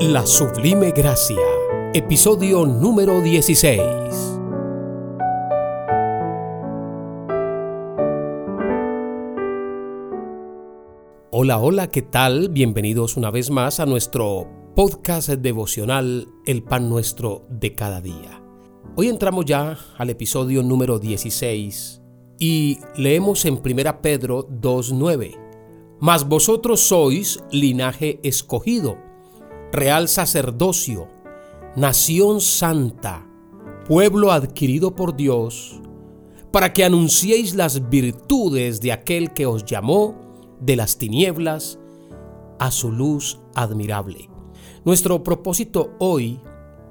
La Sublime Gracia, episodio número 16. Hola, hola, ¿qué tal? Bienvenidos una vez más a nuestro podcast devocional El Pan Nuestro de cada día. Hoy entramos ya al episodio número 16 y leemos en 1 Pedro 2.9. Mas vosotros sois linaje escogido real sacerdocio, nación santa, pueblo adquirido por Dios, para que anunciéis las virtudes de aquel que os llamó de las tinieblas a su luz admirable. Nuestro propósito hoy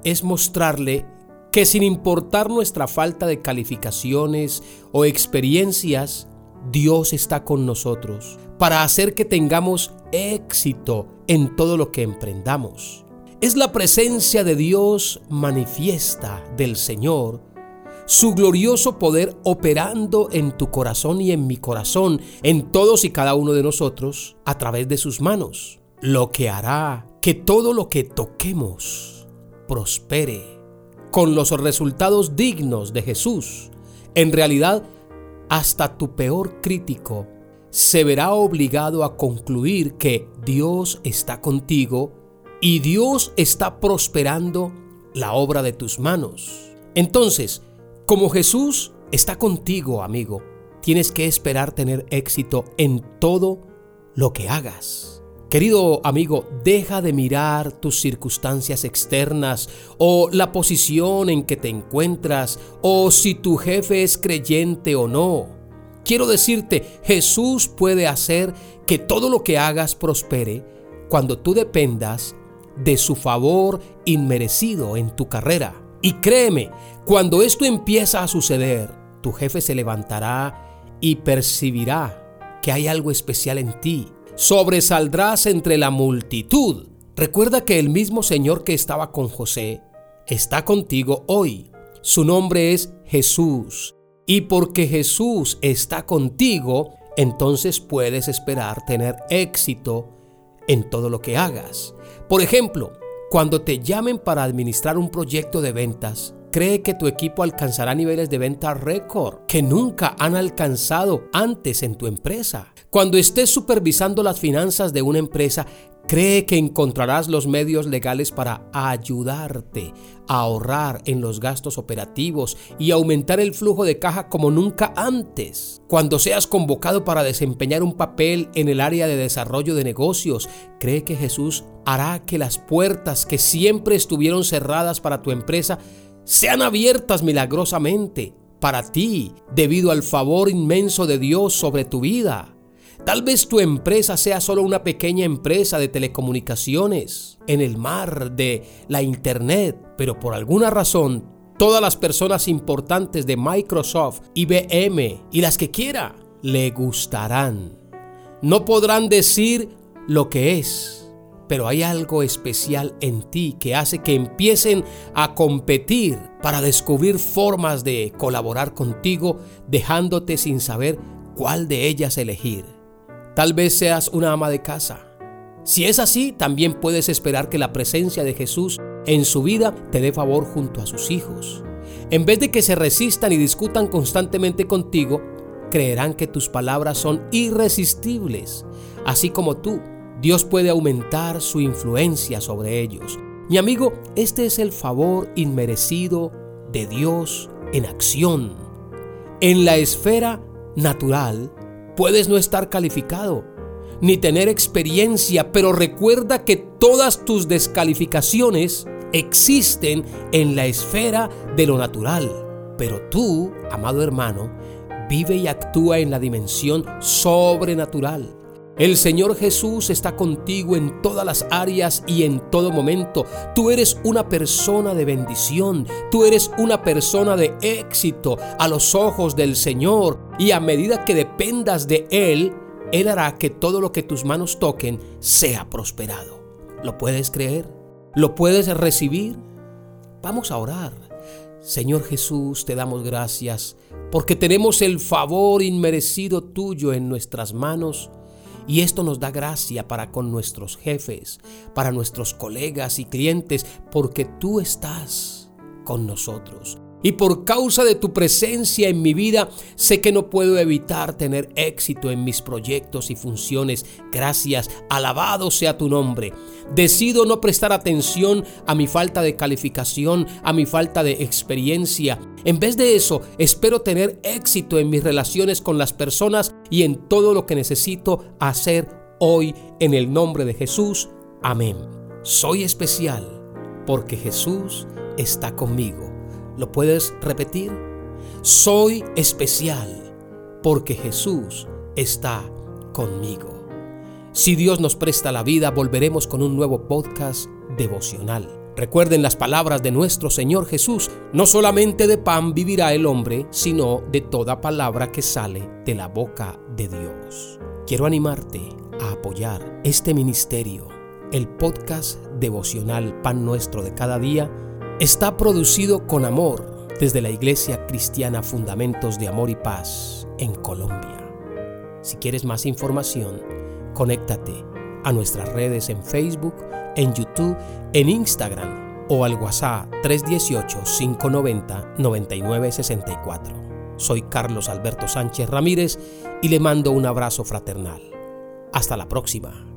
es mostrarle que sin importar nuestra falta de calificaciones o experiencias, Dios está con nosotros para hacer que tengamos éxito en todo lo que emprendamos. Es la presencia de Dios manifiesta del Señor, su glorioso poder operando en tu corazón y en mi corazón, en todos y cada uno de nosotros, a través de sus manos, lo que hará que todo lo que toquemos prospere, con los resultados dignos de Jesús. En realidad, hasta tu peor crítico se verá obligado a concluir que Dios está contigo y Dios está prosperando la obra de tus manos. Entonces, como Jesús está contigo, amigo, tienes que esperar tener éxito en todo lo que hagas. Querido amigo, deja de mirar tus circunstancias externas o la posición en que te encuentras o si tu jefe es creyente o no. Quiero decirte, Jesús puede hacer que todo lo que hagas prospere cuando tú dependas de su favor inmerecido en tu carrera. Y créeme, cuando esto empieza a suceder, tu jefe se levantará y percibirá que hay algo especial en ti. Sobresaldrás entre la multitud. Recuerda que el mismo Señor que estaba con José está contigo hoy. Su nombre es Jesús y porque Jesús está contigo, entonces puedes esperar tener éxito en todo lo que hagas. Por ejemplo, cuando te llamen para administrar un proyecto de ventas, cree que tu equipo alcanzará niveles de venta récord que nunca han alcanzado antes en tu empresa. Cuando estés supervisando las finanzas de una empresa, Cree que encontrarás los medios legales para ayudarte a ahorrar en los gastos operativos y aumentar el flujo de caja como nunca antes. Cuando seas convocado para desempeñar un papel en el área de desarrollo de negocios, cree que Jesús hará que las puertas que siempre estuvieron cerradas para tu empresa sean abiertas milagrosamente para ti debido al favor inmenso de Dios sobre tu vida. Tal vez tu empresa sea solo una pequeña empresa de telecomunicaciones en el mar de la Internet, pero por alguna razón todas las personas importantes de Microsoft, IBM y las que quiera le gustarán. No podrán decir lo que es, pero hay algo especial en ti que hace que empiecen a competir para descubrir formas de colaborar contigo, dejándote sin saber cuál de ellas elegir. Tal vez seas una ama de casa. Si es así, también puedes esperar que la presencia de Jesús en su vida te dé favor junto a sus hijos. En vez de que se resistan y discutan constantemente contigo, creerán que tus palabras son irresistibles. Así como tú, Dios puede aumentar su influencia sobre ellos. Mi amigo, este es el favor inmerecido de Dios en acción. En la esfera natural, Puedes no estar calificado ni tener experiencia, pero recuerda que todas tus descalificaciones existen en la esfera de lo natural. Pero tú, amado hermano, vive y actúa en la dimensión sobrenatural. El Señor Jesús está contigo en todas las áreas y en todo momento. Tú eres una persona de bendición, tú eres una persona de éxito a los ojos del Señor y a medida que dependas de Él, Él hará que todo lo que tus manos toquen sea prosperado. ¿Lo puedes creer? ¿Lo puedes recibir? Vamos a orar. Señor Jesús, te damos gracias porque tenemos el favor inmerecido tuyo en nuestras manos Y esto nos da gracia para con nuestros jefes, para nuestros colegas y clientes, porque tú estás con nosotros. Y por causa de tu presencia en mi vida, sé que no puedo evitar tener éxito en mis proyectos y funciones. Gracias, alabado sea tu nombre. Decido no prestar atención a mi falta de calificación, a mi falta de experiencia. En vez de eso, espero tener éxito en mis relaciones con las personas y en todo lo que necesito hacer hoy en el nombre de Jesús. Amén. Soy especial porque Jesús está conmigo. ¿Lo puedes repetir? Soy especial porque Jesús está conmigo. Si Dios nos presta la vida, volveremos con un nuevo podcast devocional. Recuerden las palabras de nuestro Señor Jesús, no solamente de pan vivirá el hombre, sino de toda palabra que sale de la boca de Dios. Quiero animarte a apoyar este ministerio, el podcast devocional Pan Nuestro de cada día, está producido con amor desde la Iglesia Cristiana Fundamentos de Amor y Paz en Colombia. Si quieres más información, conéctate a nuestras redes en Facebook, en YouTube, en Instagram o al WhatsApp 318-590-9964. Soy Carlos Alberto Sánchez Ramírez y le mando un abrazo fraternal. Hasta la próxima.